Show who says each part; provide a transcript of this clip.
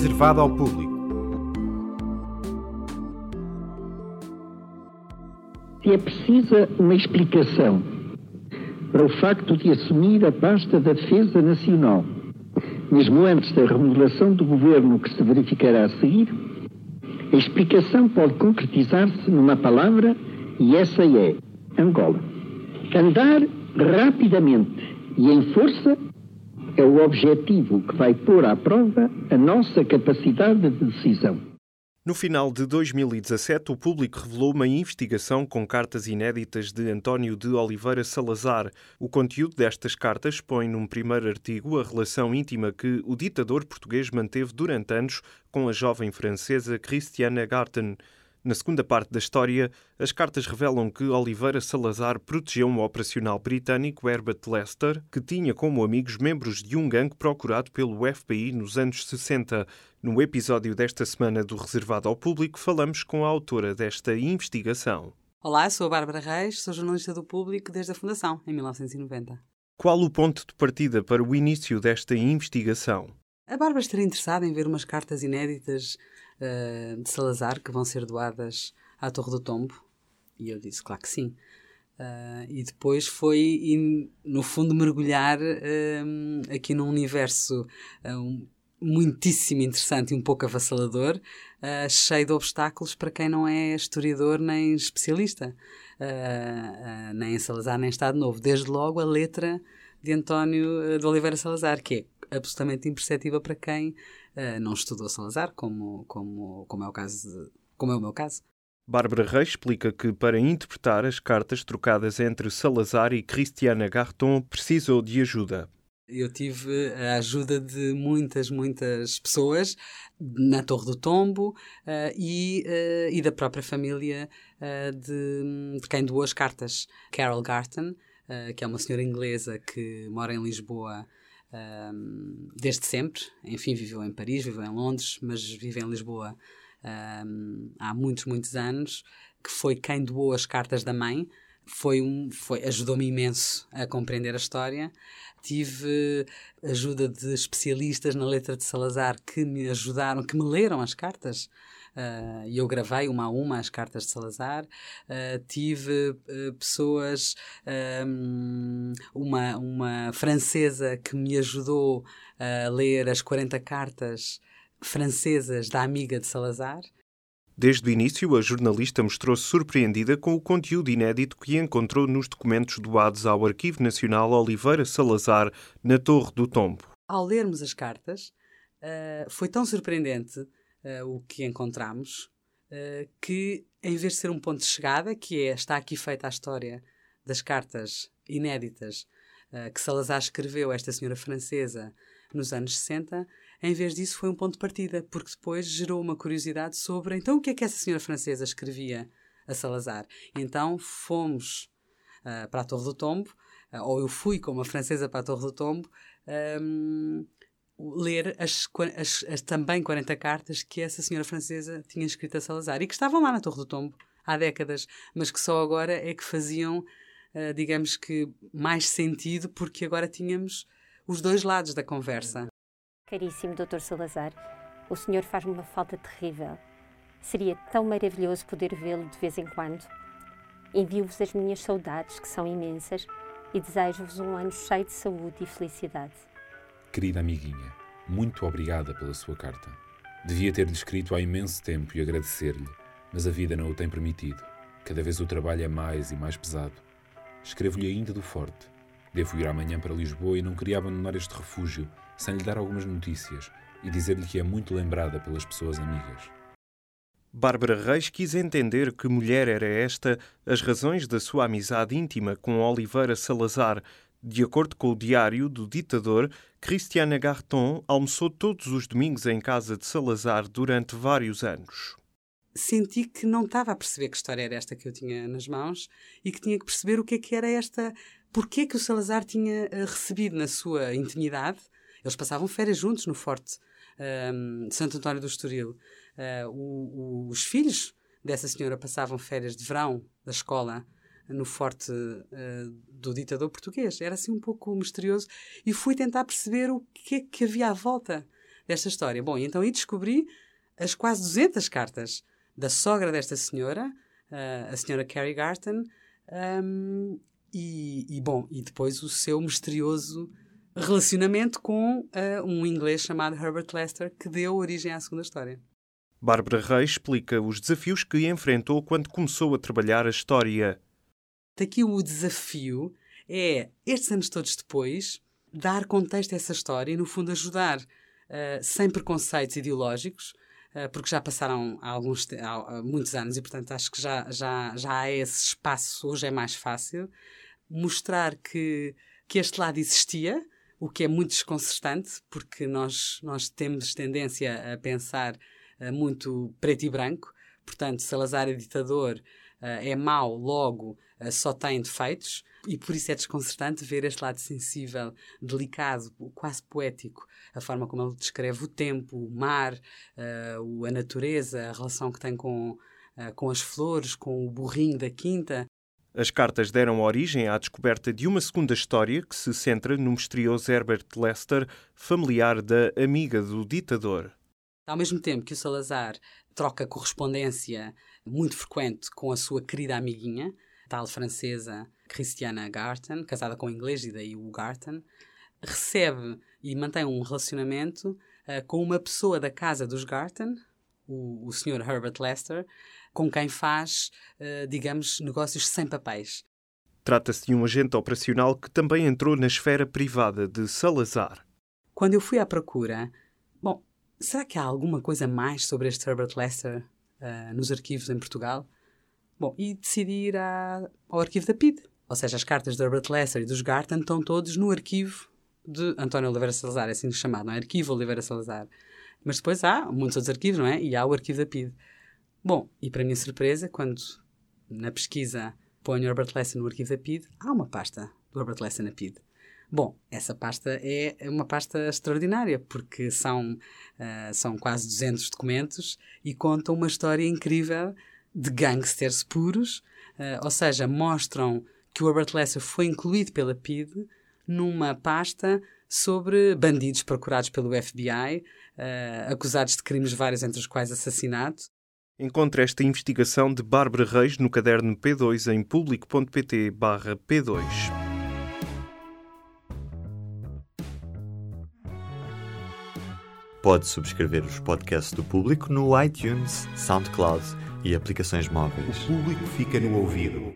Speaker 1: reservado ao público.
Speaker 2: É precisa uma explicação para o facto de assumir a pasta da Defesa Nacional, mesmo antes da remodelação do governo que se verificará a seguir, a explicação pode concretizar-se numa palavra e essa é Angola. Andar rapidamente e em força é o objetivo que vai pôr à prova a nossa capacidade de decisão.
Speaker 3: No final de 2017, o público revelou uma investigação com cartas inéditas de António de Oliveira Salazar. O conteúdo destas cartas expõe num primeiro artigo a relação íntima que o ditador português manteve durante anos com a jovem francesa Christiane Garten. Na segunda parte da história, as cartas revelam que Oliveira Salazar protegeu um operacional britânico, Herbert Lester, que tinha como amigos membros de um gangue procurado pelo FBI nos anos 60. No episódio desta semana do Reservado ao Público, falamos com a autora desta investigação.
Speaker 4: Olá, sou a Bárbara Reis, sou jornalista do Público desde a fundação, em 1990.
Speaker 3: Qual o ponto de partida para o início desta investigação?
Speaker 4: A Bárbara estaria interessada em ver umas cartas inéditas uh, de Salazar que vão ser doadas à Torre do Tombo? E eu disse, claro que sim. Uh, e depois foi, in, no fundo, mergulhar uh, aqui num universo um, muitíssimo interessante e um pouco avassalador, cheio de obstáculos para quem não é historiador nem especialista, nem em Salazar nem em Estado Novo. Desde logo a letra de António de Oliveira Salazar, que é absolutamente imperceptível para quem uh, não estudou Salazar, como, como, como, é o caso de, como é o meu caso.
Speaker 3: Bárbara Reis explica que, para interpretar as cartas trocadas entre Salazar e Cristiana Garton, precisou de ajuda.
Speaker 4: Eu tive a ajuda de muitas, muitas pessoas na Torre do Tombo uh, e, uh, e da própria família uh, de, de quem doou as cartas. Carol Garton, que é uma senhora inglesa que mora em Lisboa um, desde sempre. Enfim, viveu em Paris, viveu em Londres, mas vive em Lisboa um, há muitos, muitos anos, que foi quem doou as cartas da mãe. Foi um, foi, ajudou-me imenso a compreender a história. Tive ajuda de especialistas na letra de Salazar que me ajudaram, que me leram as cartas e eu gravei uma a uma as cartas de Salazar. Uh, tive uh, pessoas, um, uma, uma francesa que me ajudou a ler as 40 cartas francesas da amiga de Salazar.
Speaker 3: Desde o início, a jornalista mostrou-se surpreendida com o conteúdo inédito que encontrou nos documentos doados ao Arquivo Nacional Oliveira Salazar, na Torre do Tombo.
Speaker 4: Ao lermos as cartas, foi tão surpreendente uh, o que encontramos, uh, que em vez de ser um ponto de chegada, que é está aqui feita a história das cartas inéditas uh, que Salazar escreveu a esta senhora francesa nos anos 60, em vez disso foi um ponto de partida, porque depois gerou uma curiosidade sobre então o que é que essa senhora francesa escrevia a Salazar. Então fomos para a Torre do Tombo, ou eu fui com uma francesa para a Torre do Tombo, um, ler as, as, as, também 40 cartas que essa senhora francesa tinha escrito a Salazar e que estavam lá na Torre do Tombo há décadas, mas que só agora é que faziam, uh, digamos que, mais sentido porque agora tínhamos os dois lados da conversa.
Speaker 5: Caríssimo Dr. Salazar, o senhor faz-me uma falta terrível. Seria tão maravilhoso poder vê-lo de vez em quando. Envio-vos as minhas saudades, que são imensas, e desejo-vos um ano cheio de saúde e felicidade.
Speaker 6: Querida amiguinha, muito obrigada pela sua carta. Devia ter-lhe escrito há imenso tempo e agradecer-lhe, mas a vida não o tem permitido. Cada vez o trabalho é mais e mais pesado. Escrevo-lhe ainda do Forte. Devo ir amanhã para Lisboa e não queria abandonar este refúgio sem lhe dar algumas notícias e dizer-lhe que é muito lembrada pelas pessoas amigas.
Speaker 3: Bárbara Reis quis entender que mulher era esta, as razões da sua amizade íntima com Oliveira Salazar, de acordo com o diário do ditador, Christiana Garton almoçou todos os domingos em casa de Salazar durante vários anos.
Speaker 4: Senti que não estava a perceber que história era esta que eu tinha nas mãos e que tinha que perceber o que é que era esta. Porquê que o Salazar tinha eh, recebido na sua intimidade. Eles passavam férias juntos no Forte um, de Santo António do Estoril. Uh, o, o, os filhos dessa senhora passavam férias de verão da escola no forte uh, do ditador português. Era assim um pouco misterioso e fui tentar perceber o que é que havia à volta desta história. Bom, então aí descobri as quase 200 cartas da sogra desta senhora, uh, a senhora Carrie Garton, um, e, e, bom, e depois o seu misterioso relacionamento com uh, um inglês chamado Herbert Lester, que deu origem à segunda história.
Speaker 3: Bárbara Reis explica os desafios que enfrentou quando começou a trabalhar a história.
Speaker 4: Daqui o desafio é, estes anos todos depois, dar contexto a essa história e, no fundo, ajudar, uh, sem preconceitos ideológicos, uh, porque já passaram alguns, há muitos anos e, portanto, acho que já, já, já há esse espaço, hoje é mais fácil, mostrar que, que este lado existia, o que é muito desconcertante, porque nós, nós temos tendência a pensar uh, muito preto e branco. Portanto, Salazar é ditador, é mau, logo só tem defeitos. E por isso é desconcertante ver este lado sensível, delicado, quase poético, a forma como ele descreve o tempo, o mar, a natureza, a relação que tem com, com as flores, com o burrinho da quinta.
Speaker 3: As cartas deram origem à descoberta de uma segunda história que se centra no misterioso Herbert Lester, familiar da amiga do ditador.
Speaker 4: Ao mesmo tempo que o Salazar troca correspondência muito frequente com a sua querida amiguinha, tal francesa Christiana Garten, casada com um inglês e daí o Garten, recebe e mantém um relacionamento uh, com uma pessoa da casa dos Garten, o, o Sr. Herbert Lester, com quem faz, uh, digamos, negócios sem papéis.
Speaker 3: Trata-se de um agente operacional que também entrou na esfera privada de Salazar.
Speaker 4: Quando eu fui à procura, bom, será que há alguma coisa mais sobre este Herbert Lester uh, nos arquivos em Portugal? Bom, e decidi ir ao arquivo da PID. Ou seja, as cartas de Herbert Lester e dos Garten estão todos no arquivo de António Oliveira Salazar, é assim chamado, não é? Arquivo Oliveira Salazar. Mas depois há muitos outros arquivos, não é? E há o arquivo da PID. Bom, e para minha surpresa, quando na pesquisa ponho Herbert Lester no arquivo da PID, há uma pasta do Herbert Lester na PID. Bom, essa pasta é uma pasta extraordinária, porque são, uh, são quase 200 documentos e contam uma história incrível de gangsters puros, uh, ou seja, mostram que o Herbert Lester foi incluído pela PID numa pasta sobre bandidos procurados pelo FBI, uh, eh, acusados de crimes vários, entre os quais assassinato.
Speaker 3: Encontre esta investigação de Bárbara Reis no caderno P2 em público.pt P2.
Speaker 1: Pode subscrever os podcasts do Público no iTunes, SoundCloud e aplicações móveis.
Speaker 7: O Público fica no ouvido.